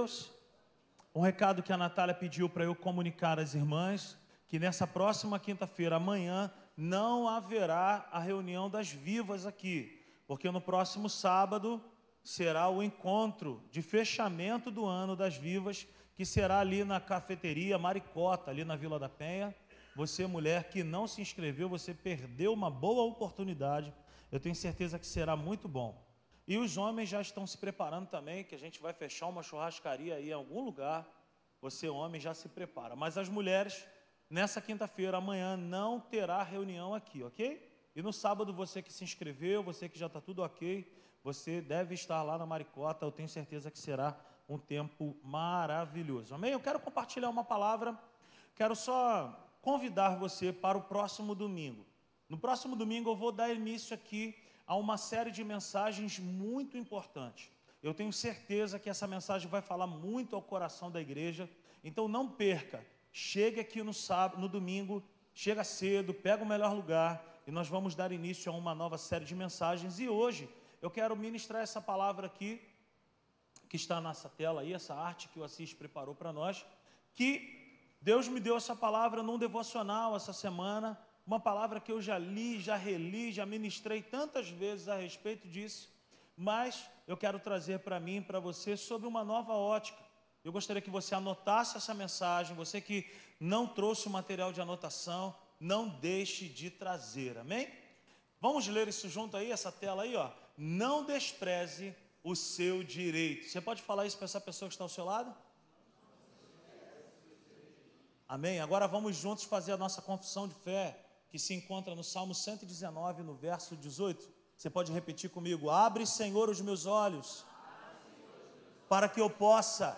Deus? Um recado que a Natália pediu para eu comunicar às irmãs, que nessa próxima quinta-feira, amanhã, não haverá a reunião das vivas aqui, porque no próximo sábado será o encontro de fechamento do ano das vivas, que será ali na cafeteria Maricota, ali na Vila da Penha. Você, mulher que não se inscreveu, você perdeu uma boa oportunidade. Eu tenho certeza que será muito bom. E os homens já estão se preparando também, que a gente vai fechar uma churrascaria aí em algum lugar. Você, homem, já se prepara. Mas as mulheres, nessa quinta-feira, amanhã, não terá reunião aqui, ok? E no sábado, você que se inscreveu, você que já está tudo ok, você deve estar lá na Maricota. Eu tenho certeza que será um tempo maravilhoso. Amém? Eu quero compartilhar uma palavra. Quero só convidar você para o próximo domingo. No próximo domingo eu vou dar início aqui a uma série de mensagens muito importantes. Eu tenho certeza que essa mensagem vai falar muito ao coração da igreja. Então não perca. Chegue aqui no sábado, no domingo, chega cedo, pega o melhor lugar e nós vamos dar início a uma nova série de mensagens. E hoje eu quero ministrar essa palavra aqui que está nessa tela aí, essa arte que o Assis preparou para nós, que Deus me deu essa palavra num devocional essa semana, uma palavra que eu já li, já reli, já ministrei tantas vezes a respeito disso, mas eu quero trazer para mim, para você, sobre uma nova ótica. Eu gostaria que você anotasse essa mensagem, você que não trouxe o material de anotação, não deixe de trazer, amém? Vamos ler isso junto aí, essa tela aí, ó. Não despreze o seu direito. Você pode falar isso para essa pessoa que está ao seu lado? Amém? Agora vamos juntos fazer a nossa confissão de fé, que se encontra no Salmo 119, no verso 18. Você pode repetir comigo: Abre, Senhor, os meus olhos, para que eu possa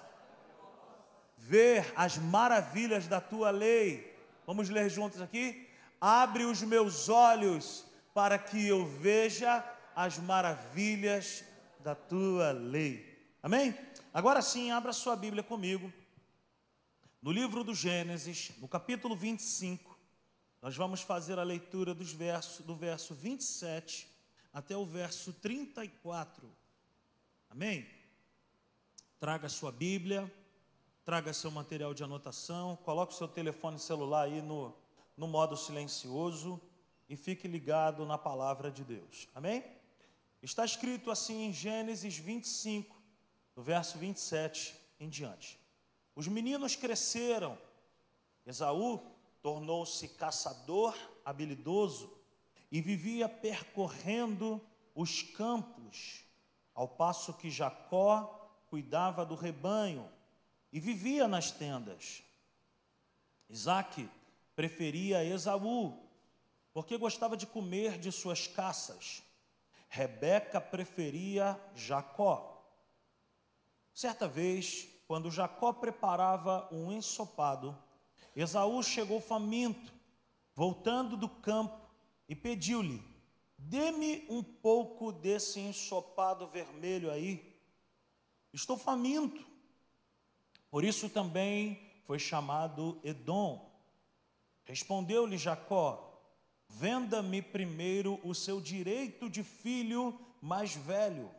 ver as maravilhas da tua lei. Vamos ler juntos aqui? Abre os meus olhos, para que eu veja as maravilhas da tua lei. Amém? Agora sim, abra sua Bíblia comigo no livro do Gênesis, no capítulo 25, nós vamos fazer a leitura dos versos, do verso 27 até o verso 34. Amém? Traga sua Bíblia, traga seu material de anotação, coloque seu telefone celular aí no, no modo silencioso e fique ligado na palavra de Deus. Amém? Está escrito assim em Gênesis 25, no verso 27 em diante. Os meninos cresceram. Esaú tornou-se caçador habilidoso e vivia percorrendo os campos, ao passo que Jacó cuidava do rebanho e vivia nas tendas. Isaac preferia Esaú, porque gostava de comer de suas caças. Rebeca preferia Jacó. Certa vez, quando Jacó preparava um ensopado, Esaú chegou faminto, voltando do campo, e pediu-lhe: Dê-me um pouco desse ensopado vermelho aí. Estou faminto. Por isso também foi chamado Edom. Respondeu-lhe Jacó: Venda-me primeiro o seu direito de filho mais velho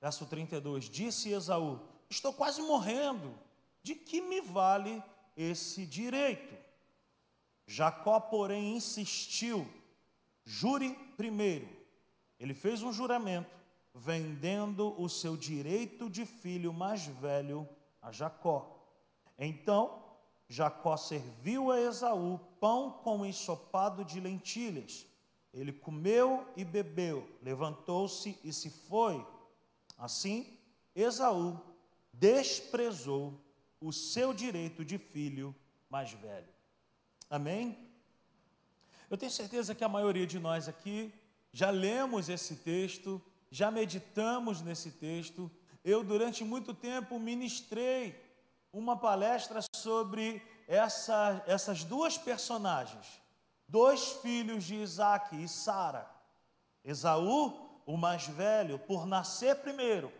Verso 32: Disse Esaú: Estou quase morrendo, de que me vale esse direito? Jacó, porém, insistiu: Jure primeiro. Ele fez um juramento, vendendo o seu direito de filho mais velho a Jacó. Então, Jacó serviu a Esaú pão com ensopado de lentilhas. Ele comeu e bebeu, levantou-se e se foi. Assim, Esaú desprezou o seu direito de filho mais velho. Amém? Eu tenho certeza que a maioria de nós aqui já lemos esse texto, já meditamos nesse texto. Eu, durante muito tempo, ministrei uma palestra sobre essa, essas duas personagens, dois filhos de Isaac e Sara. Esaú o mais velho, por nascer primeiro,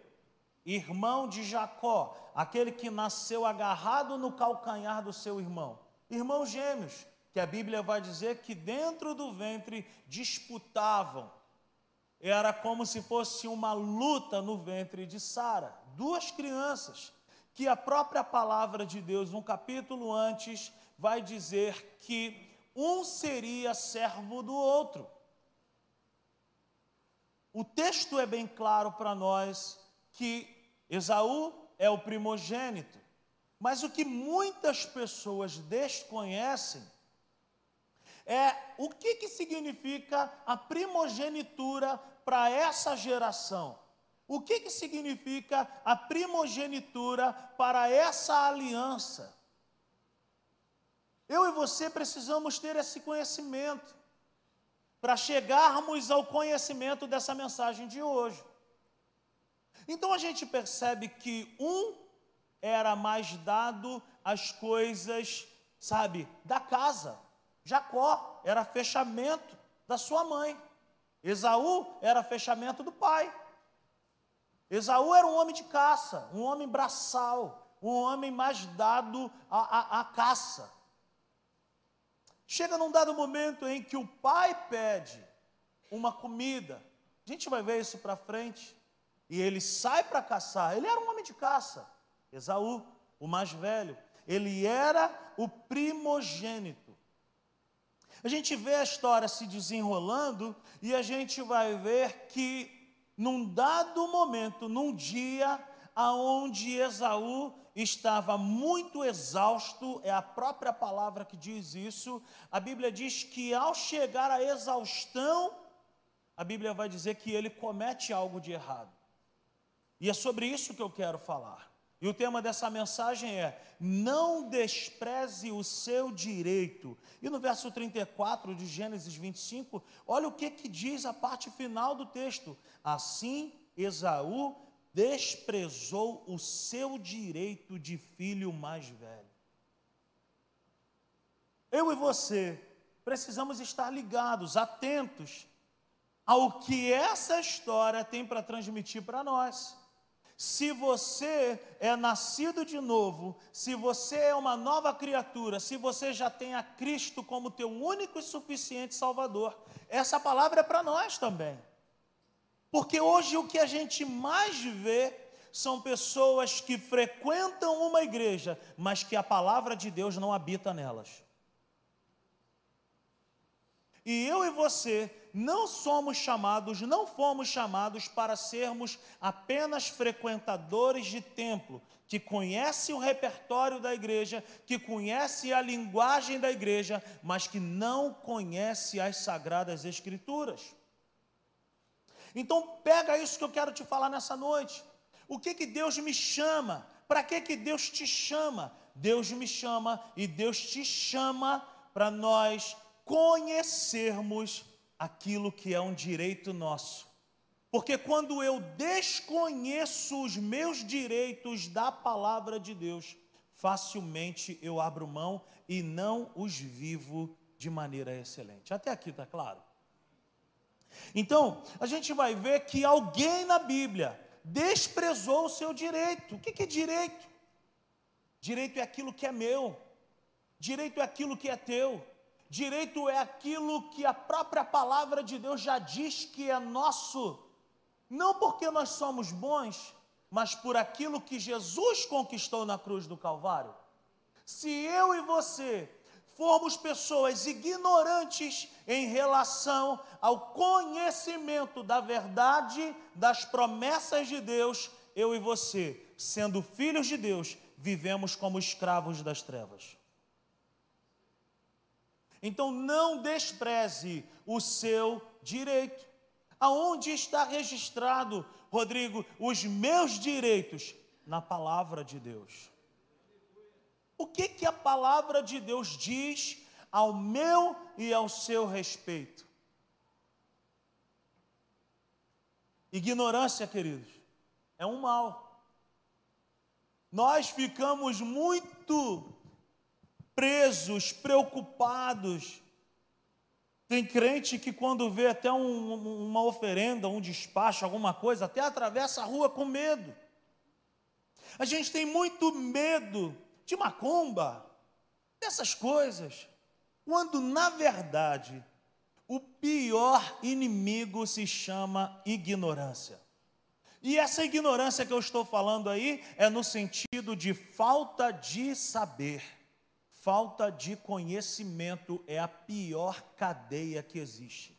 irmão de Jacó, aquele que nasceu agarrado no calcanhar do seu irmão, irmãos gêmeos, que a Bíblia vai dizer que dentro do ventre disputavam era como se fosse uma luta no ventre de Sara. Duas crianças que a própria palavra de Deus, um capítulo antes, vai dizer que um seria servo do outro. O texto é bem claro para nós que Esaú é o primogênito, mas o que muitas pessoas desconhecem é o que, que significa a primogenitura para essa geração. O que, que significa a primogenitura para essa aliança? Eu e você precisamos ter esse conhecimento para chegarmos ao conhecimento dessa mensagem de hoje. Então a gente percebe que um era mais dado às coisas, sabe, da casa. Jacó era fechamento da sua mãe. Esaú era fechamento do pai. Esaú era um homem de caça, um homem braçal, um homem mais dado à, à, à caça. Chega num dado momento em que o pai pede uma comida, a gente vai ver isso para frente, e ele sai para caçar. Ele era um homem de caça, Esaú, o mais velho, ele era o primogênito. A gente vê a história se desenrolando e a gente vai ver que num dado momento, num dia aonde Esaú estava muito exausto, é a própria palavra que diz isso. A Bíblia diz que ao chegar à exaustão, a Bíblia vai dizer que ele comete algo de errado. E é sobre isso que eu quero falar. E o tema dessa mensagem é: não despreze o seu direito. E no verso 34 de Gênesis 25, olha o que, que diz a parte final do texto. Assim, Esaú desprezou o seu direito de filho mais velho. Eu e você precisamos estar ligados, atentos ao que essa história tem para transmitir para nós. Se você é nascido de novo, se você é uma nova criatura, se você já tem a Cristo como teu único e suficiente Salvador, essa palavra é para nós também. Porque hoje o que a gente mais vê são pessoas que frequentam uma igreja, mas que a palavra de Deus não habita nelas. E eu e você não somos chamados, não fomos chamados para sermos apenas frequentadores de templo, que conhece o repertório da igreja, que conhece a linguagem da igreja, mas que não conhece as sagradas escrituras. Então pega isso que eu quero te falar nessa noite. O que que Deus me chama? Para que que Deus te chama? Deus me chama e Deus te chama para nós conhecermos aquilo que é um direito nosso. Porque quando eu desconheço os meus direitos da palavra de Deus, facilmente eu abro mão e não os vivo de maneira excelente. Até aqui está claro? Então, a gente vai ver que alguém na Bíblia desprezou o seu direito. O que é direito? Direito é aquilo que é meu, direito é aquilo que é teu. Direito é aquilo que a própria palavra de Deus já diz que é nosso, não porque nós somos bons, mas por aquilo que Jesus conquistou na cruz do Calvário. Se eu e você formos pessoas ignorantes em relação ao conhecimento da verdade, das promessas de Deus, eu e você, sendo filhos de Deus, vivemos como escravos das trevas. Então não despreze o seu direito. Aonde está registrado, Rodrigo, os meus direitos? Na palavra de Deus. O que, que a palavra de Deus diz ao meu e ao seu respeito? Ignorância, queridos, é um mal. Nós ficamos muito presos, preocupados. Tem crente que, quando vê até um, uma oferenda, um despacho, alguma coisa, até atravessa a rua com medo. A gente tem muito medo de macumba, dessas coisas, quando na verdade o pior inimigo se chama ignorância. E essa ignorância que eu estou falando aí é no sentido de falta de saber. Falta de conhecimento é a pior cadeia que existe.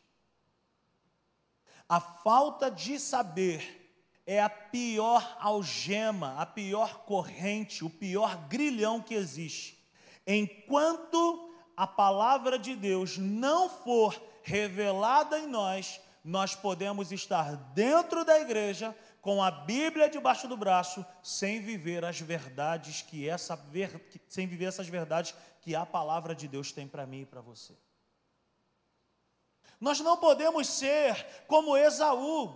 A falta de saber é a pior algema, a pior corrente, o pior grilhão que existe. Enquanto a palavra de Deus não for revelada em nós, nós podemos estar dentro da igreja com a Bíblia debaixo do braço, sem viver as verdades que essa sem viver essas verdades que a palavra de Deus tem para mim e para você. Nós não podemos ser como Esaú,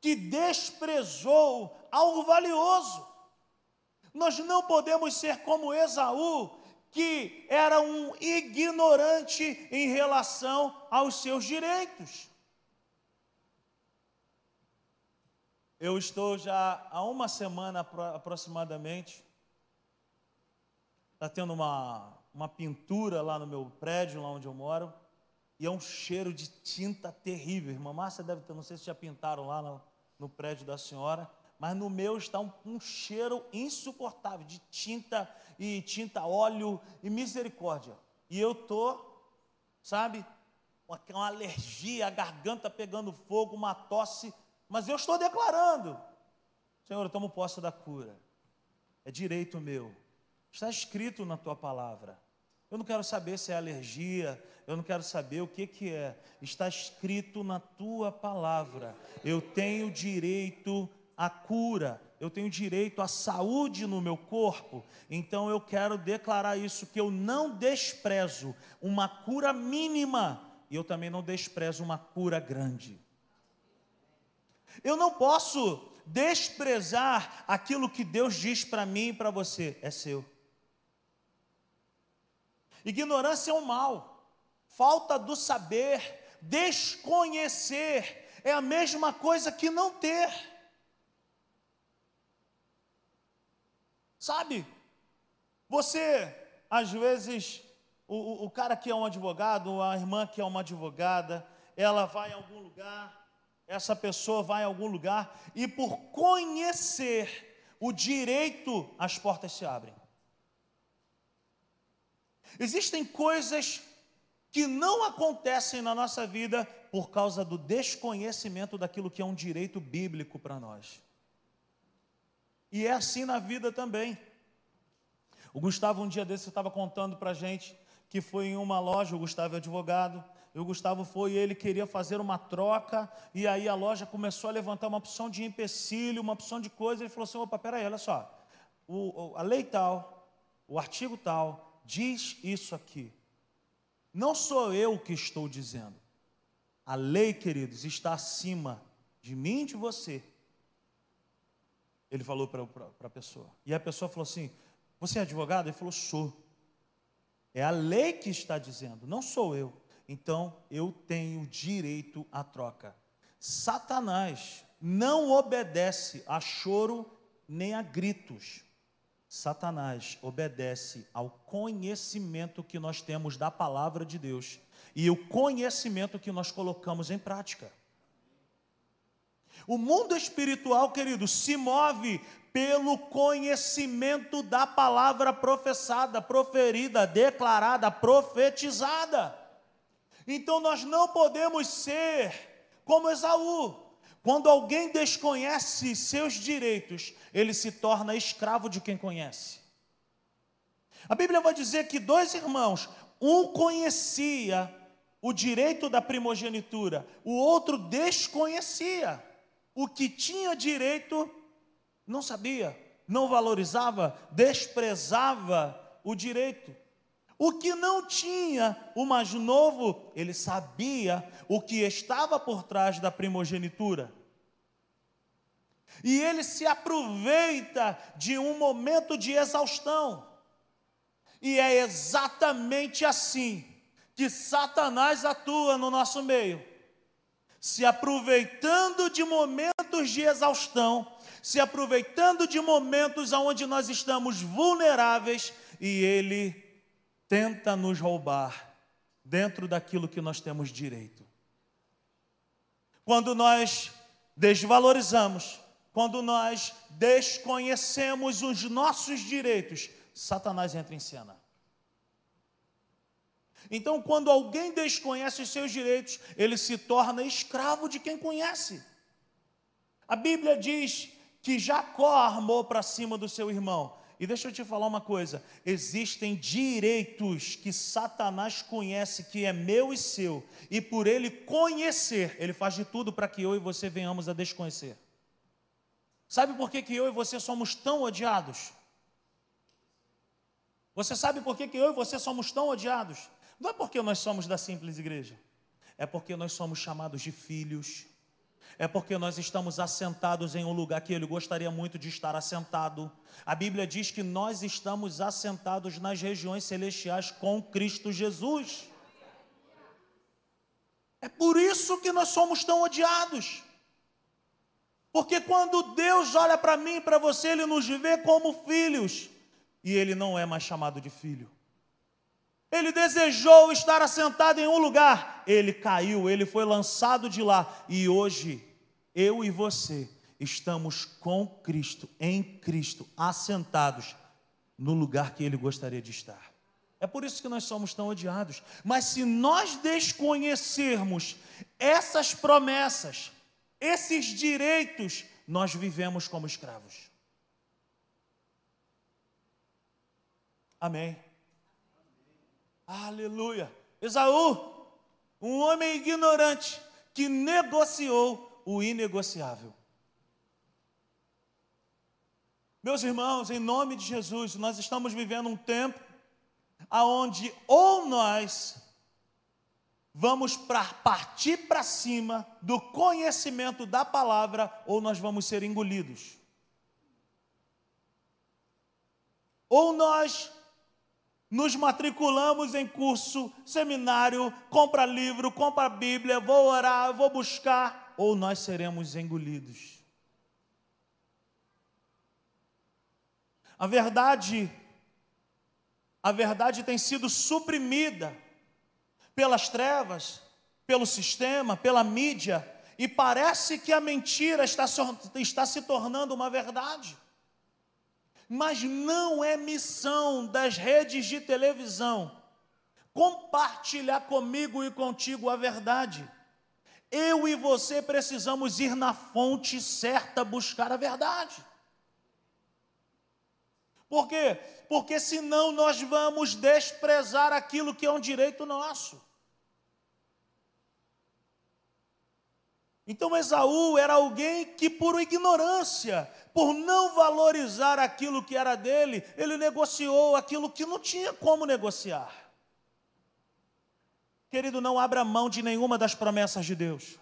que desprezou algo valioso. Nós não podemos ser como Esaú, que era um ignorante em relação aos seus direitos. Eu estou já há uma semana aproximadamente, está tendo uma, uma pintura lá no meu prédio, lá onde eu moro, e é um cheiro de tinta terrível. Irmã Márcia deve ter, não sei se já pintaram lá no, no prédio da senhora, mas no meu está um, um cheiro insuportável de tinta e tinta óleo e misericórdia. E eu tô, sabe, com uma alergia, a garganta pegando fogo, uma tosse, mas eu estou declarando, Senhor, eu tomo posse da cura. É direito meu. Está escrito na tua palavra. Eu não quero saber se é alergia, eu não quero saber o que, que é. Está escrito na tua palavra. Eu tenho direito à cura, eu tenho direito à saúde no meu corpo. Então eu quero declarar isso: que eu não desprezo uma cura mínima, e eu também não desprezo uma cura grande. Eu não posso desprezar aquilo que Deus diz para mim e para você, é seu. Ignorância é um mal, falta do saber, desconhecer, é a mesma coisa que não ter. Sabe, você, às vezes, o, o cara que é um advogado, a irmã que é uma advogada, ela vai em algum lugar, essa pessoa vai em algum lugar, e por conhecer o direito, as portas se abrem. Existem coisas que não acontecem na nossa vida por causa do desconhecimento daquilo que é um direito bíblico para nós. E é assim na vida também. O Gustavo, um dia desse, estava contando para a gente que foi em uma loja, o Gustavo é advogado, e o Gustavo foi e ele queria fazer uma troca, e aí a loja começou a levantar uma opção de empecilho, uma opção de coisa, ele falou assim, opa, peraí, olha só, o, a lei tal, o artigo tal, diz isso aqui. Não sou eu que estou dizendo. A lei, queridos, está acima de mim e de você. Ele falou para a pessoa. E a pessoa falou assim: Você é advogado? Ele falou: Sou. É a lei que está dizendo, não sou eu. Então eu tenho direito à troca. Satanás não obedece a choro nem a gritos. Satanás obedece ao conhecimento que nós temos da palavra de Deus e o conhecimento que nós colocamos em prática. O mundo espiritual, querido, se move pelo conhecimento da palavra professada, proferida, declarada, profetizada. Então nós não podemos ser como Esaú, quando alguém desconhece seus direitos, ele se torna escravo de quem conhece. A Bíblia vai dizer que dois irmãos, um conhecia o direito da primogenitura, o outro desconhecia. O que tinha direito não sabia, não valorizava, desprezava o direito. O que não tinha, o mais novo, ele sabia o que estava por trás da primogenitura. E ele se aproveita de um momento de exaustão. E é exatamente assim que Satanás atua no nosso meio. Se aproveitando de momentos de exaustão, se aproveitando de momentos onde nós estamos vulneráveis, e ele tenta nos roubar dentro daquilo que nós temos direito. Quando nós desvalorizamos, quando nós desconhecemos os nossos direitos, Satanás entra em cena. Então, quando alguém desconhece os seus direitos, ele se torna escravo de quem conhece. A Bíblia diz que Jacó armou para cima do seu irmão. E deixa eu te falar uma coisa: existem direitos que Satanás conhece que é meu e seu, e por ele conhecer, ele faz de tudo para que eu e você venhamos a desconhecer. Sabe por que, que eu e você somos tão odiados? Você sabe por que, que eu e você somos tão odiados? Não é porque nós somos da simples igreja, é porque nós somos chamados de filhos, é porque nós estamos assentados em um lugar que ele gostaria muito de estar assentado. A Bíblia diz que nós estamos assentados nas regiões celestiais com Cristo Jesus. É por isso que nós somos tão odiados. Porque quando Deus olha para mim e para você, Ele nos vê como filhos. E Ele não é mais chamado de filho. Ele desejou estar assentado em um lugar, ele caiu, ele foi lançado de lá, e hoje, eu e você estamos com Cristo, em Cristo, assentados no lugar que ele gostaria de estar. É por isso que nós somos tão odiados. Mas se nós desconhecermos essas promessas, esses direitos, nós vivemos como escravos. Amém. Aleluia. Esaú, um homem ignorante que negociou o inegociável. Meus irmãos, em nome de Jesus, nós estamos vivendo um tempo aonde ou nós vamos para partir para cima do conhecimento da palavra ou nós vamos ser engolidos. Ou nós nos matriculamos em curso, seminário, compra livro, compra Bíblia, vou orar, vou buscar, ou nós seremos engolidos. A verdade, a verdade tem sido suprimida pelas trevas, pelo sistema, pela mídia, e parece que a mentira está, está se tornando uma verdade mas não é missão das redes de televisão compartilhar comigo e contigo a verdade. Eu e você precisamos ir na fonte certa buscar a verdade. Por quê? Porque senão nós vamos desprezar aquilo que é um direito nosso. Então Esaú era alguém que, por ignorância, por não valorizar aquilo que era dele, ele negociou aquilo que não tinha como negociar. Querido, não abra mão de nenhuma das promessas de Deus.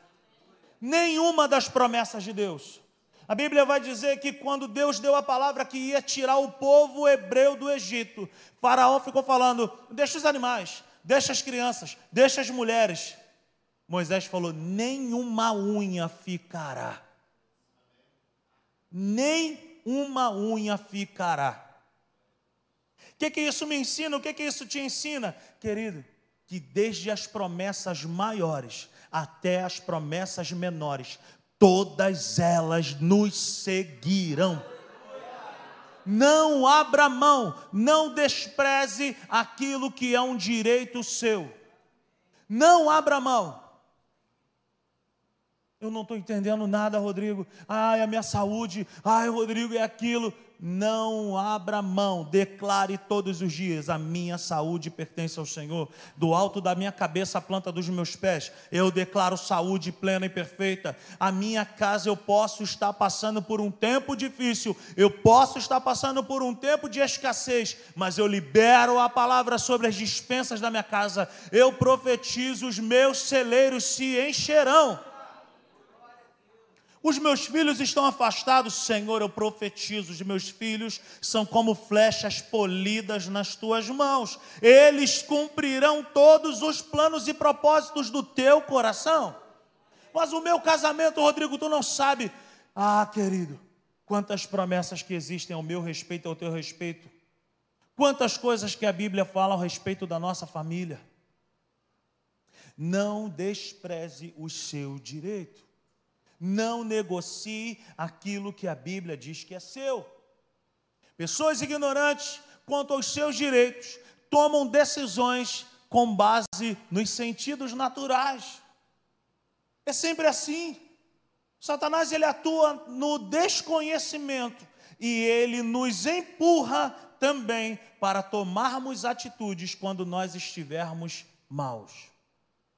Nenhuma das promessas de Deus. A Bíblia vai dizer que quando Deus deu a palavra que ia tirar o povo hebreu do Egito, Faraó ficou falando: deixa os animais, deixa as crianças, deixa as mulheres. Moisés falou: nenhuma unha ficará. Nem uma unha ficará. O que, que isso me ensina? O que, que isso te ensina? Querido, que desde as promessas maiores até as promessas menores, todas elas nos seguirão. Não abra mão, não despreze aquilo que é um direito seu. Não abra mão. Eu não estou entendendo nada, Rodrigo. Ai, a minha saúde. Ai, Rodrigo, é aquilo. Não abra mão, declare todos os dias: a minha saúde pertence ao Senhor. Do alto da minha cabeça à planta dos meus pés, eu declaro saúde plena e perfeita. A minha casa, eu posso estar passando por um tempo difícil, eu posso estar passando por um tempo de escassez, mas eu libero a palavra sobre as dispensas da minha casa. Eu profetizo: os meus celeiros se encherão. Os meus filhos estão afastados, Senhor, eu profetizo. Os meus filhos são como flechas polidas nas tuas mãos. Eles cumprirão todos os planos e propósitos do teu coração. Mas o meu casamento, Rodrigo, tu não sabe. Ah, querido, quantas promessas que existem ao meu respeito, ao teu respeito. Quantas coisas que a Bíblia fala ao respeito da nossa família. Não despreze o seu direito. Não negocie aquilo que a Bíblia diz que é seu. Pessoas ignorantes quanto aos seus direitos tomam decisões com base nos sentidos naturais. É sempre assim. Satanás ele atua no desconhecimento e ele nos empurra também para tomarmos atitudes quando nós estivermos maus,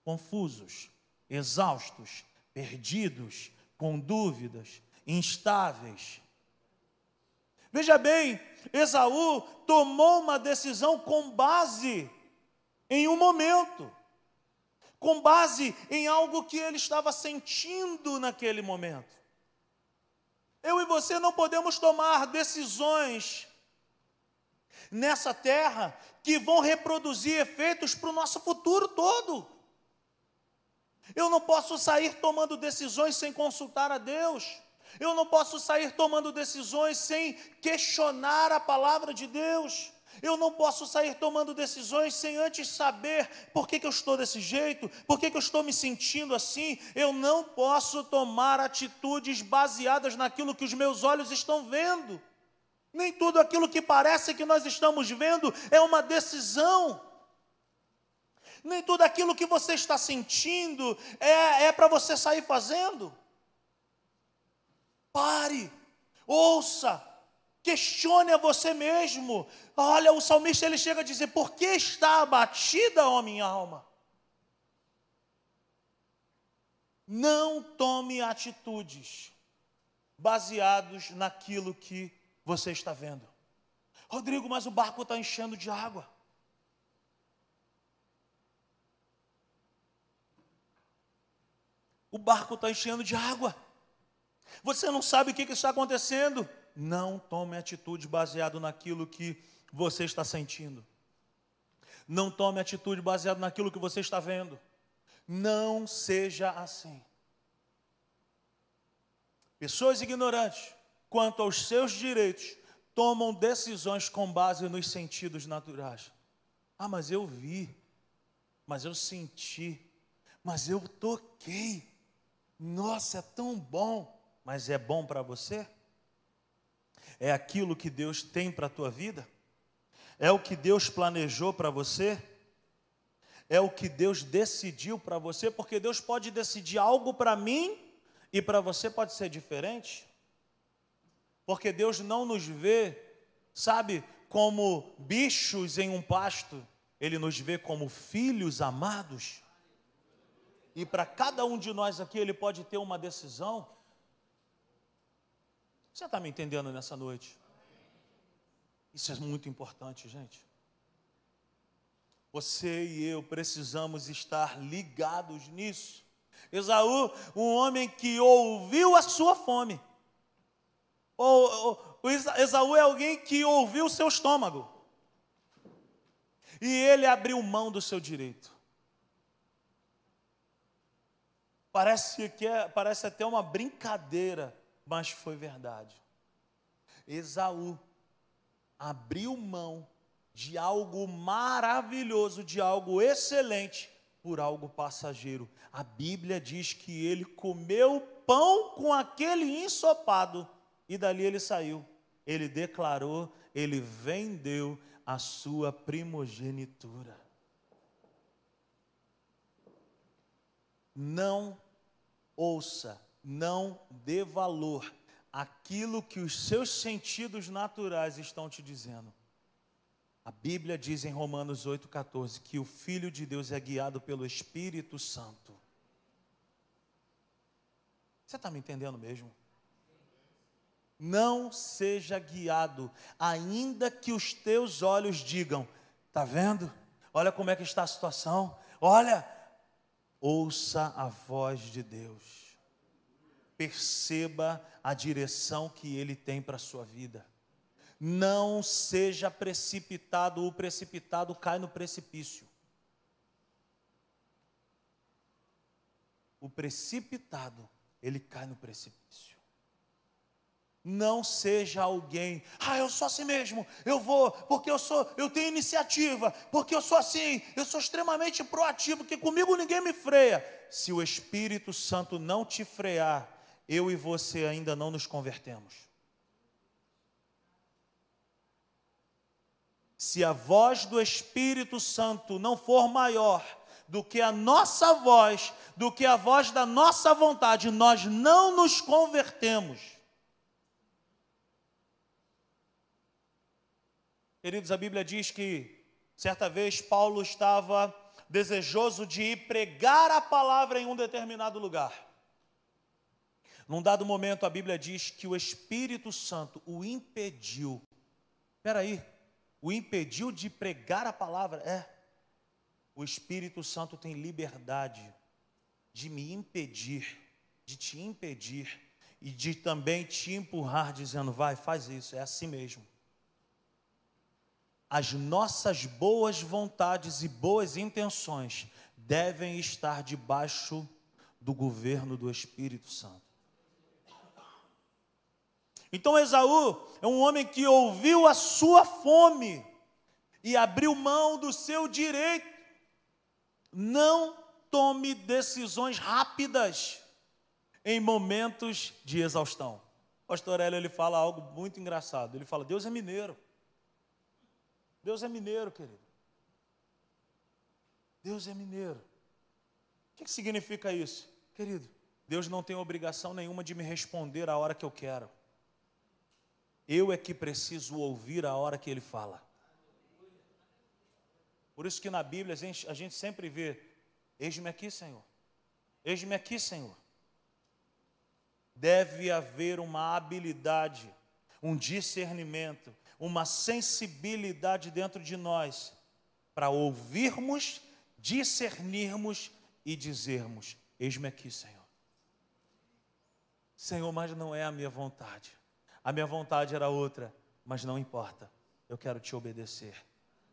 confusos, exaustos, perdidos, com dúvidas, instáveis. Veja bem, Esaú tomou uma decisão com base em um momento, com base em algo que ele estava sentindo naquele momento. Eu e você não podemos tomar decisões nessa terra que vão reproduzir efeitos para o nosso futuro todo. Eu não posso sair tomando decisões sem consultar a Deus. Eu não posso sair tomando decisões sem questionar a palavra de Deus. Eu não posso sair tomando decisões sem antes saber por que, que eu estou desse jeito, por que, que eu estou me sentindo assim. Eu não posso tomar atitudes baseadas naquilo que os meus olhos estão vendo. Nem tudo aquilo que parece que nós estamos vendo é uma decisão. Nem tudo aquilo que você está sentindo é, é para você sair fazendo. Pare, ouça, questione a você mesmo. Olha, o salmista ele chega a dizer: Por que está abatida, ó minha alma? Não tome atitudes baseados naquilo que você está vendo. Rodrigo, mas o barco está enchendo de água. O barco está enchendo de água. Você não sabe o que, que está acontecendo. Não tome atitude baseado naquilo que você está sentindo. Não tome atitude baseado naquilo que você está vendo. Não seja assim. Pessoas ignorantes quanto aos seus direitos tomam decisões com base nos sentidos naturais. Ah, mas eu vi, mas eu senti, mas eu toquei. Nossa, é tão bom. Mas é bom para você? É aquilo que Deus tem para a tua vida? É o que Deus planejou para você? É o que Deus decidiu para você? Porque Deus pode decidir algo para mim e para você pode ser diferente. Porque Deus não nos vê, sabe, como bichos em um pasto, Ele nos vê como filhos amados. E para cada um de nós aqui, Ele pode ter uma decisão. Você está me entendendo nessa noite? Isso é muito importante, gente. Você e eu precisamos estar ligados nisso. Esaú, um homem que ouviu a sua fome. Ou, ou, Esaú é alguém que ouviu o seu estômago. E ele abriu mão do seu direito. Parece que é, parece até uma brincadeira, mas foi verdade. Esaú abriu mão de algo maravilhoso, de algo excelente, por algo passageiro. A Bíblia diz que ele comeu pão com aquele ensopado e dali ele saiu. Ele declarou, ele vendeu a sua primogenitura. Não ouça, não dê valor aquilo que os seus sentidos naturais estão te dizendo. A Bíblia diz em Romanos 8,14 que o Filho de Deus é guiado pelo Espírito Santo. Você está me entendendo mesmo? Não seja guiado, ainda que os teus olhos digam: está vendo? Olha como é que está a situação. Olha, ouça a voz de Deus perceba a direção que Ele tem para a sua vida. Não seja precipitado, o precipitado cai no precipício. O precipitado, ele cai no precipício. Não seja alguém, ah, eu sou assim mesmo, eu vou, porque eu sou, eu tenho iniciativa, porque eu sou assim, eu sou extremamente proativo, porque comigo ninguém me freia. Se o Espírito Santo não te frear, eu e você ainda não nos convertemos. Se a voz do Espírito Santo não for maior do que a nossa voz, do que a voz da nossa vontade, nós não nos convertemos. Queridos, a Bíblia diz que certa vez Paulo estava desejoso de ir pregar a palavra em um determinado lugar. Num dado momento, a Bíblia diz que o Espírito Santo o impediu. Espera aí, o impediu de pregar a palavra? É. O Espírito Santo tem liberdade de me impedir, de te impedir e de também te empurrar, dizendo: vai, faz isso, é assim mesmo as nossas boas vontades e boas intenções devem estar debaixo do governo do Espírito Santo. Então Esaú é um homem que ouviu a sua fome e abriu mão do seu direito. Não tome decisões rápidas em momentos de exaustão. O pastor Hélio ele fala algo muito engraçado. Ele fala: Deus é mineiro. Deus é mineiro, querido. Deus é mineiro. O que, significa isso? Querido, Deus não tem obrigação nenhuma de me responder a hora que eu quero. Eu é que preciso ouvir a hora que Ele fala. Por isso que na Bíblia a gente, a gente sempre vê: Eis-me aqui, Senhor. Eis-me aqui, Senhor. Deve haver uma habilidade, um discernimento uma sensibilidade dentro de nós para ouvirmos, discernirmos e dizermos: Eis-me aqui, Senhor. Senhor, mas não é a minha vontade. A minha vontade era outra, mas não importa. Eu quero te obedecer.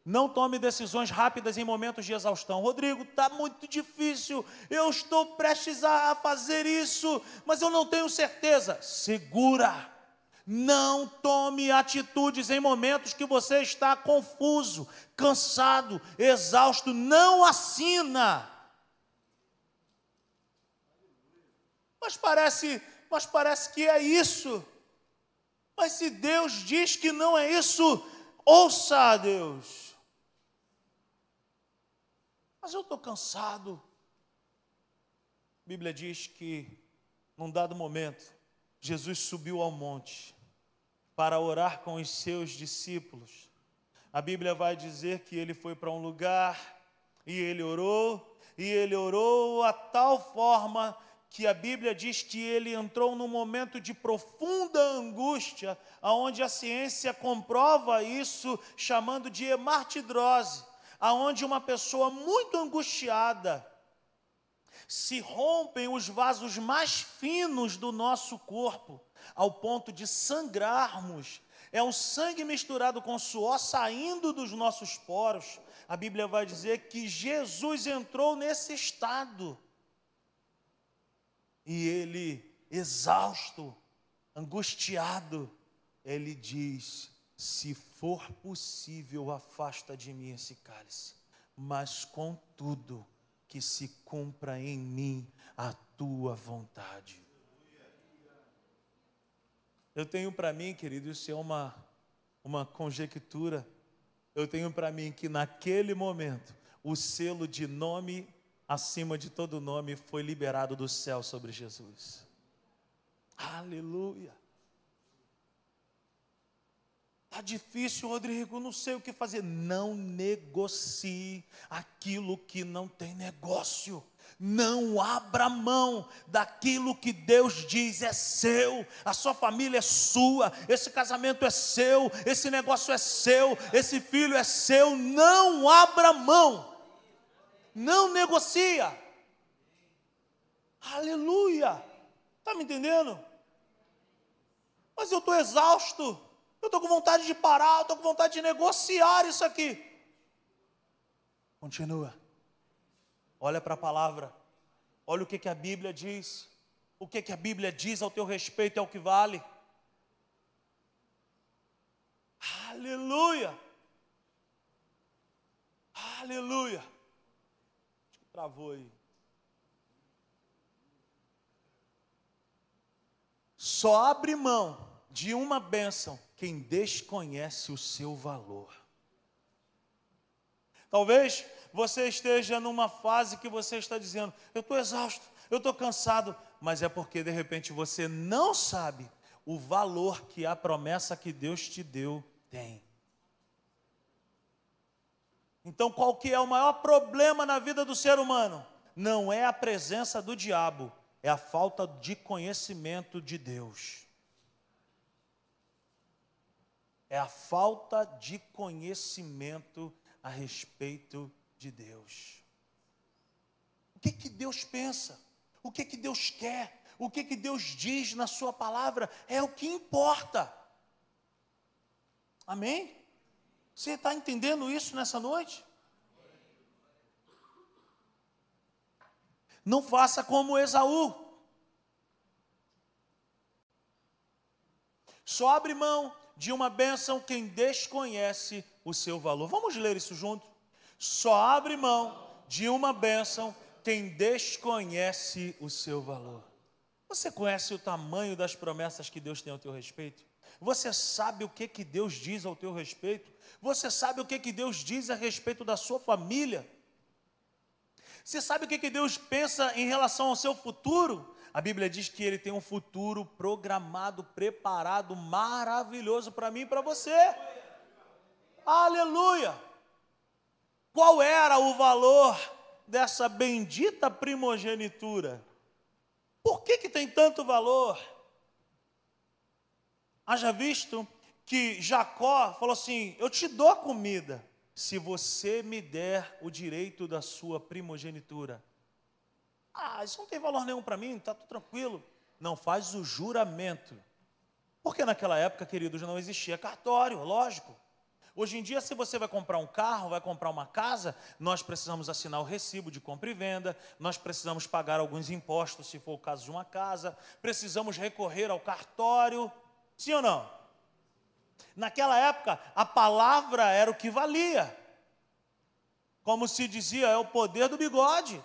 Não tome decisões rápidas em momentos de exaustão. Rodrigo, está muito difícil. Eu estou prestes a fazer isso, mas eu não tenho certeza. Segura não tome atitudes em momentos que você está confuso, cansado, exausto. Não assina. Mas parece, mas parece que é isso. Mas se Deus diz que não é isso, ouça a Deus. Mas eu estou cansado. A Bíblia diz que, num dado momento, Jesus subiu ao monte para orar com os seus discípulos. A Bíblia vai dizer que ele foi para um lugar e ele orou, e ele orou a tal forma que a Bíblia diz que ele entrou num momento de profunda angústia, aonde a ciência comprova isso chamando de hemartidrose, aonde uma pessoa muito angustiada se rompem os vasos mais finos do nosso corpo ao ponto de sangrarmos. É um sangue misturado com suor saindo dos nossos poros. A Bíblia vai dizer que Jesus entrou nesse estado. E ele, exausto, angustiado, ele diz: Se for possível, afasta de mim esse cálice, mas contudo, que se cumpra em mim a tua vontade. Eu tenho para mim, querido, isso é uma, uma conjectura. Eu tenho para mim que naquele momento, o selo de nome acima de todo nome foi liberado do céu sobre Jesus. Aleluia. Está difícil, Rodrigo, não sei o que fazer. Não negocie aquilo que não tem negócio. Não abra mão daquilo que Deus diz é seu, a sua família é sua, esse casamento é seu, esse negócio é seu, esse filho é seu. Não abra mão, não negocia. Aleluia, está me entendendo? Mas eu estou exausto, eu estou com vontade de parar, eu estou com vontade de negociar isso aqui. Continua. Olha para a palavra. Olha o que, que a Bíblia diz. O que, que a Bíblia diz ao teu respeito é o que vale. Aleluia! Aleluia! Acho que travou aí. Só abre mão de uma bênção quem desconhece o seu valor. Talvez você esteja numa fase que você está dizendo: Eu estou exausto, eu estou cansado, mas é porque de repente você não sabe o valor que a promessa que Deus te deu tem. Então, qual que é o maior problema na vida do ser humano? Não é a presença do diabo, é a falta de conhecimento de Deus. É a falta de conhecimento a respeito de Deus. O que que Deus pensa? O que que Deus quer? O que que Deus diz na sua palavra é o que importa. Amém? Você está entendendo isso nessa noite? Não faça como Esaú. Só abre mão de uma bênção quem desconhece o seu valor. Vamos ler isso junto? Só abre mão de uma bênção quem desconhece o seu valor. Você conhece o tamanho das promessas que Deus tem ao teu respeito? Você sabe o que, que Deus diz ao teu respeito? Você sabe o que, que Deus diz a respeito da sua família? Você sabe o que, que Deus pensa em relação ao seu futuro? A Bíblia diz que Ele tem um futuro programado, preparado, maravilhoso para mim e para você. Aleluia! Qual era o valor dessa bendita primogenitura? Por que, que tem tanto valor? Haja visto que Jacó falou assim: Eu te dou a comida, se você me der o direito da sua primogenitura. Ah, isso não tem valor nenhum para mim, está tudo tranquilo. Não faz o juramento. Porque naquela época, queridos, não existia cartório, lógico. Hoje em dia, se você vai comprar um carro, vai comprar uma casa, nós precisamos assinar o recibo de compra e venda, nós precisamos pagar alguns impostos, se for o caso de uma casa, precisamos recorrer ao cartório. Sim ou não? Naquela época, a palavra era o que valia. Como se dizia, é o poder do bigode.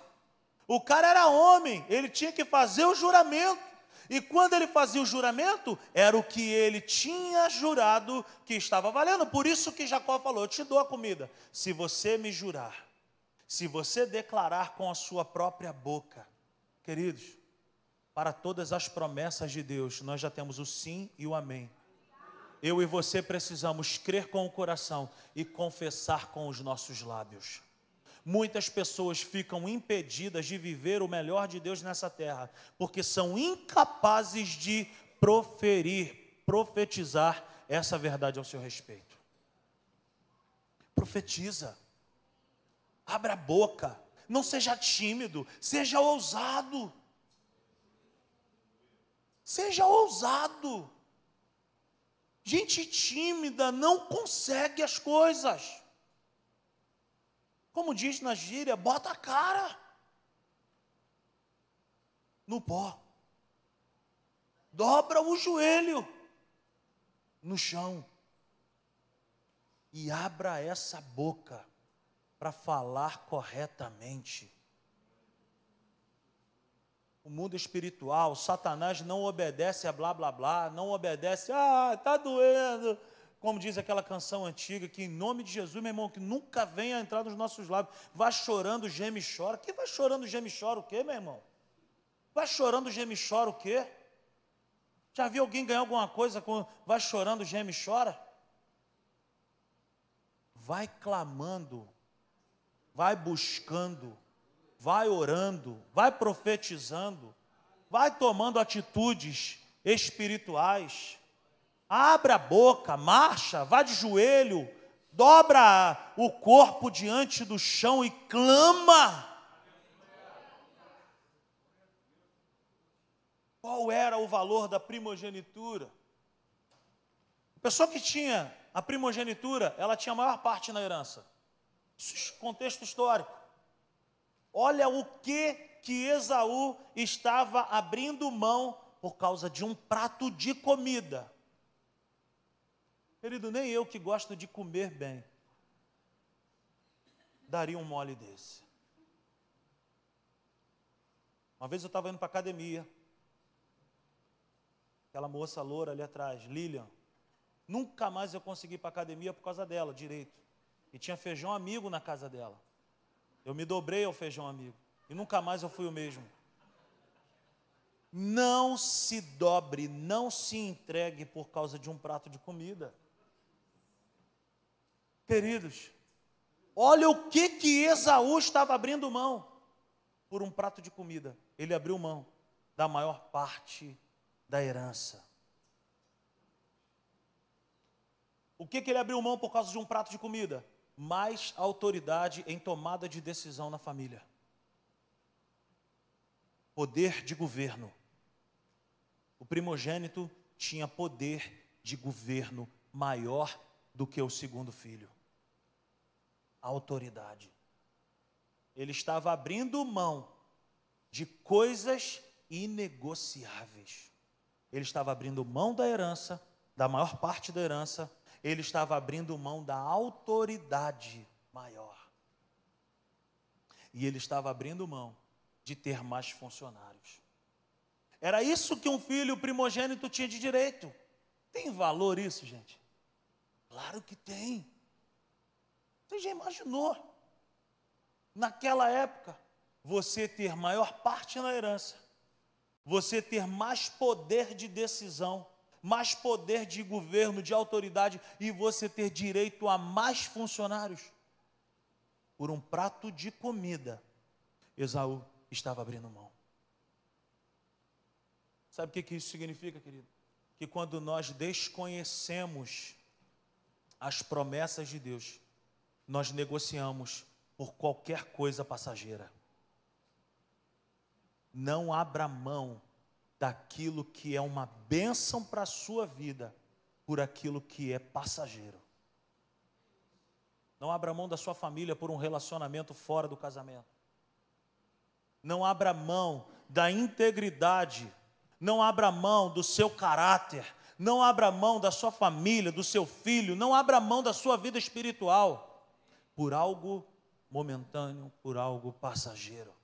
O cara era homem, ele tinha que fazer o juramento. E quando ele fazia o juramento, era o que ele tinha jurado que estava valendo. Por isso que Jacó falou: Eu te dou a comida, se você me jurar, se você declarar com a sua própria boca. Queridos, para todas as promessas de Deus, nós já temos o sim e o amém. Eu e você precisamos crer com o coração e confessar com os nossos lábios. Muitas pessoas ficam impedidas de viver o melhor de Deus nessa terra, porque são incapazes de proferir, profetizar essa verdade ao seu respeito. Profetiza, abra a boca, não seja tímido, seja ousado. Seja ousado. Gente tímida não consegue as coisas. Como diz na gíria, bota a cara no pó. Dobra o joelho no chão. E abra essa boca para falar corretamente. O mundo espiritual, Satanás não obedece a blá blá blá, não obedece, ah, está doendo, como diz aquela canção antiga, que em nome de Jesus, meu irmão, que nunca venha entrar nos nossos lábios, vai chorando, geme e chora. Que vai chorando, geme e chora o quê, meu irmão? Vai chorando, geme e chora o quê? Já viu alguém ganhar alguma coisa com vai chorando, geme e chora? Vai clamando, vai buscando, vai orando, vai profetizando, vai tomando atitudes espirituais Abra a boca, marcha, vá de joelho, dobra o corpo diante do chão e clama. Qual era o valor da primogenitura? A pessoa que tinha a primogenitura, ela tinha a maior parte na herança. Contexto histórico. Olha o que que Esaú estava abrindo mão por causa de um prato de comida. Querido, nem eu que gosto de comer bem, daria um mole desse. Uma vez eu estava indo para a academia, aquela moça loura ali atrás, Lilian, nunca mais eu consegui ir para a academia por causa dela, direito. E tinha feijão amigo na casa dela. Eu me dobrei ao feijão amigo. E nunca mais eu fui o mesmo. Não se dobre, não se entregue por causa de um prato de comida. Queridos, olha o que que Esaú estava abrindo mão por um prato de comida. Ele abriu mão da maior parte da herança. O que que ele abriu mão por causa de um prato de comida? Mais autoridade em tomada de decisão na família. Poder de governo. O primogênito tinha poder de governo maior do que o segundo filho autoridade. Ele estava abrindo mão de coisas inegociáveis. Ele estava abrindo mão da herança, da maior parte da herança, ele estava abrindo mão da autoridade maior. E ele estava abrindo mão de ter mais funcionários. Era isso que um filho primogênito tinha de direito. Tem valor isso, gente? Claro que tem. Você já imaginou? Naquela época, você ter maior parte na herança, você ter mais poder de decisão, mais poder de governo, de autoridade e você ter direito a mais funcionários. Por um prato de comida, Esaú estava abrindo mão. Sabe o que, isso significa, querido? Que quando nós desconhecemos as promessas de Deus, nós negociamos por qualquer coisa passageira. Não abra mão daquilo que é uma bênção para a sua vida por aquilo que é passageiro. Não abra mão da sua família por um relacionamento fora do casamento. Não abra mão da integridade. Não abra mão do seu caráter. Não abra mão da sua família, do seu filho. Não abra mão da sua vida espiritual por algo momentâneo, por algo passageiro.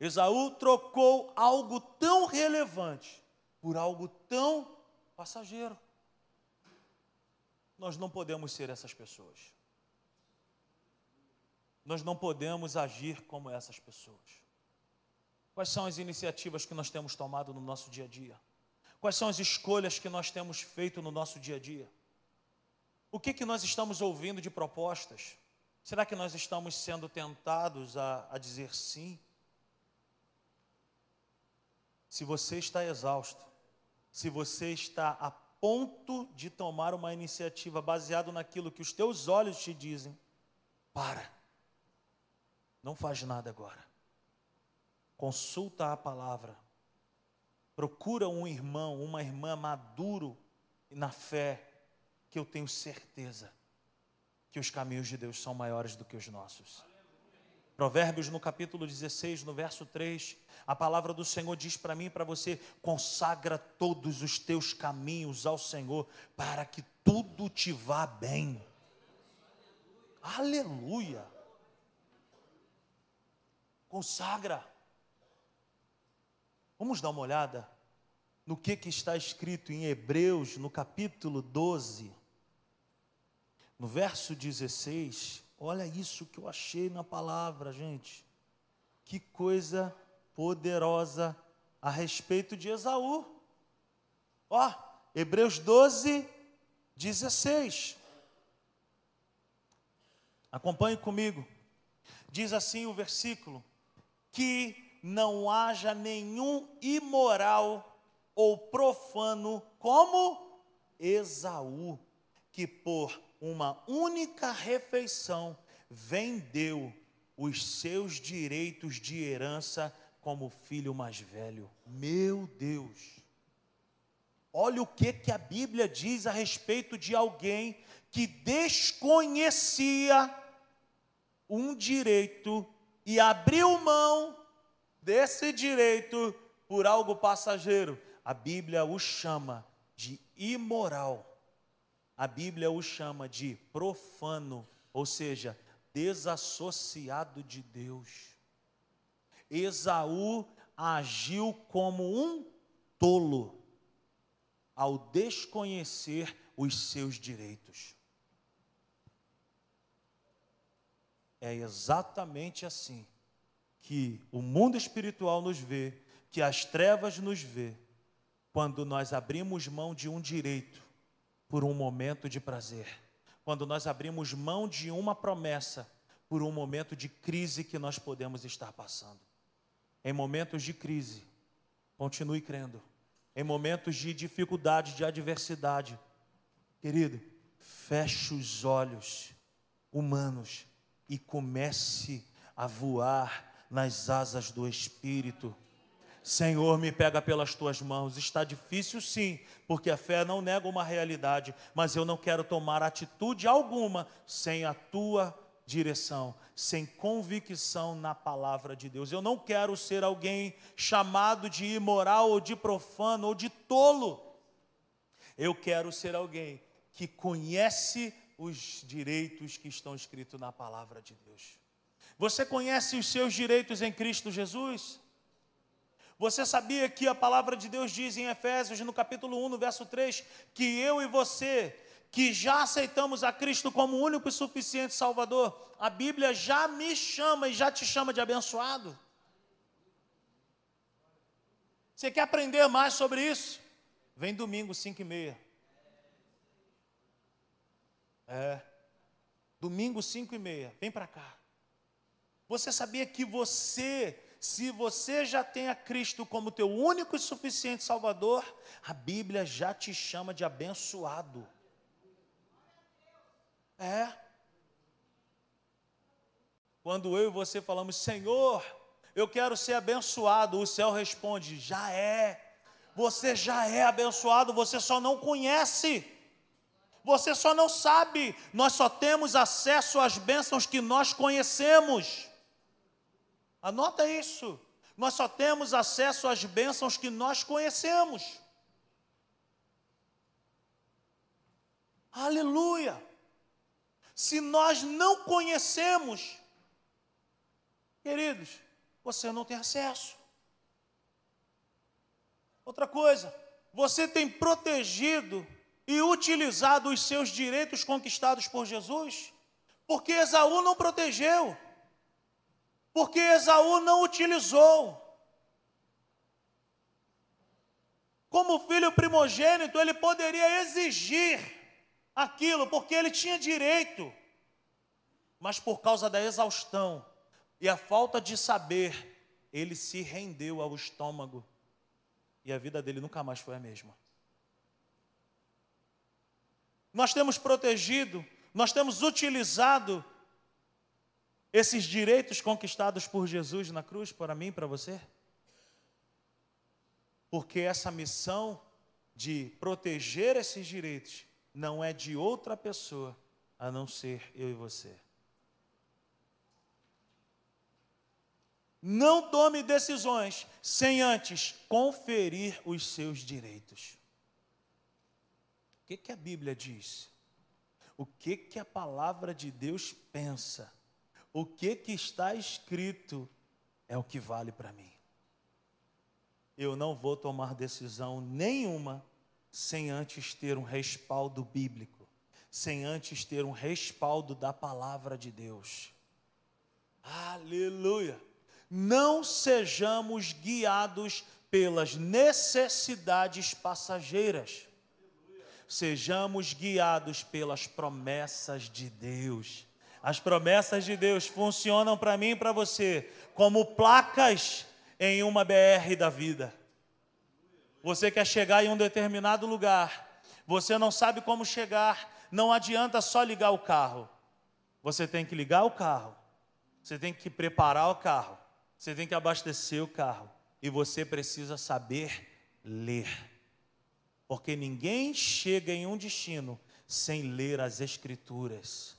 Esaú trocou algo tão relevante por algo tão passageiro. Nós não podemos ser essas pessoas. Nós não podemos agir como essas pessoas. Quais são as iniciativas que nós temos tomado no nosso dia a dia? Quais são as escolhas que nós temos feito no nosso dia a dia? O que, que nós estamos ouvindo de propostas? Será que nós estamos sendo tentados a, a dizer sim? Se você está exausto, se você está a ponto de tomar uma iniciativa baseado naquilo que os teus olhos te dizem, para. Não faz nada agora. Consulta a palavra. Procura um irmão, uma irmã maduro na fé que eu tenho certeza que os caminhos de Deus são maiores do que os nossos. Provérbios no capítulo 16, no verso 3, a palavra do Senhor diz para mim e para você: consagra todos os teus caminhos ao Senhor, para que tudo te vá bem. Aleluia! Consagra. Vamos dar uma olhada no que, que está escrito em Hebreus, no capítulo 12, no verso 16, olha isso que eu achei na palavra, gente. Que coisa poderosa a respeito de Esaú. Ó, Hebreus 12, 16. Acompanhe comigo. Diz assim o versículo: Que não haja nenhum imoral ou profano como Esaú, que por uma única refeição, vendeu os seus direitos de herança como filho mais velho. Meu Deus! Olha o que, que a Bíblia diz a respeito de alguém que desconhecia um direito e abriu mão desse direito por algo passageiro. a Bíblia o chama de imoral. A Bíblia o chama de profano, ou seja, desassociado de Deus. Esaú agiu como um tolo ao desconhecer os seus direitos. É exatamente assim que o mundo espiritual nos vê, que as trevas nos vê, quando nós abrimos mão de um direito por um momento de prazer, quando nós abrimos mão de uma promessa por um momento de crise que nós podemos estar passando. Em momentos de crise, continue crendo. Em momentos de dificuldade, de adversidade, querido, feche os olhos humanos e comece a voar nas asas do Espírito. Senhor, me pega pelas tuas mãos. Está difícil, sim, porque a fé não nega uma realidade, mas eu não quero tomar atitude alguma sem a tua direção, sem convicção na palavra de Deus. Eu não quero ser alguém chamado de imoral ou de profano ou de tolo. Eu quero ser alguém que conhece os direitos que estão escritos na palavra de Deus. Você conhece os seus direitos em Cristo Jesus? Você sabia que a palavra de Deus diz em Efésios, no capítulo 1, no verso 3, que eu e você, que já aceitamos a Cristo como único e suficiente Salvador, a Bíblia já me chama e já te chama de abençoado? Você quer aprender mais sobre isso? Vem domingo, 5 e meia. É. Domingo, 5 e meia. Vem para cá. Você sabia que você, se você já tem a Cristo como teu único e suficiente Salvador, a Bíblia já te chama de abençoado. É. Quando eu e você falamos, Senhor, eu quero ser abençoado, o céu responde: já é. Você já é abençoado, você só não conhece. Você só não sabe, nós só temos acesso às bênçãos que nós conhecemos. Anota isso. Nós só temos acesso às bênçãos que nós conhecemos. Aleluia! Se nós não conhecemos, queridos, você não tem acesso. Outra coisa, você tem protegido e utilizado os seus direitos conquistados por Jesus? Porque Esaú não protegeu, porque Esaú não utilizou. Como filho primogênito, ele poderia exigir aquilo, porque ele tinha direito, mas por causa da exaustão e a falta de saber, ele se rendeu ao estômago e a vida dele nunca mais foi a mesma nós temos protegido, nós temos utilizado esses direitos conquistados por Jesus na cruz para mim para você? Porque essa missão de proteger esses direitos não é de outra pessoa a não ser eu e você. Não tome decisões sem antes conferir os seus direitos que, que a Bíblia diz? O que, que a palavra de Deus pensa? O que, que está escrito é o que vale para mim. Eu não vou tomar decisão nenhuma sem antes ter um respaldo bíblico, sem antes ter um respaldo da palavra de Deus. Aleluia! Não sejamos guiados pelas necessidades passageiras sejamos guiados pelas promessas de Deus. As promessas de Deus funcionam para mim e para você como placas em uma BR da vida. Você quer chegar em um determinado lugar, você não sabe como chegar, não adianta só ligar o carro. Você tem que ligar o carro, você tem que preparar o carro, você tem que abastecer o carro e você precisa saber ler porque ninguém chega em um destino sem ler as Escrituras.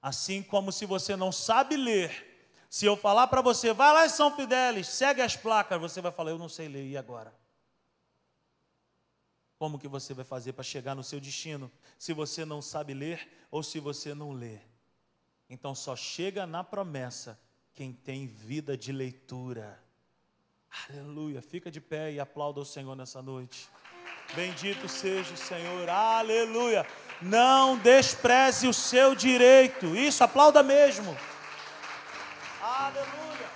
Assim como se você não sabe ler, se eu falar para você, vai lá em São Fidélis, segue as placas, você vai falar, eu não sei ler, e agora? Como que você vai fazer para chegar no seu destino se você não sabe ler ou se você não lê? Então só chega na promessa quem tem vida de leitura. Aleluia. Fica de pé e aplauda o Senhor nessa noite. Bendito seja o Senhor. Aleluia. Não despreze o seu direito. Isso, aplauda mesmo. Aleluia.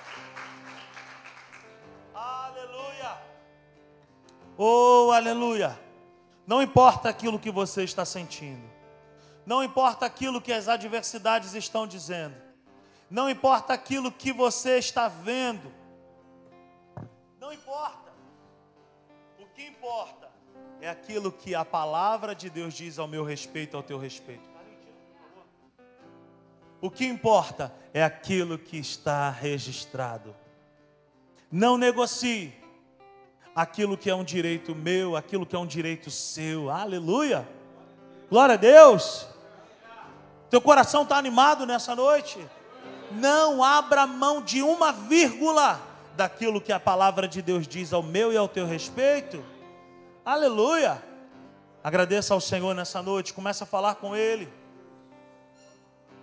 Aleluia. Oh, aleluia. Não importa aquilo que você está sentindo. Não importa aquilo que as adversidades estão dizendo. Não importa aquilo que você está vendo. Não importa. O que importa é aquilo que a palavra de Deus diz ao meu respeito, ao teu respeito. O que importa é aquilo que está registrado. Não negocie aquilo que é um direito meu, aquilo que é um direito seu. Aleluia! Glória a Deus! Teu coração está animado nessa noite? Não abra mão de uma vírgula daquilo que a palavra de Deus diz ao meu e ao teu respeito. Aleluia! Agradeça ao Senhor nessa noite, começa a falar com Ele.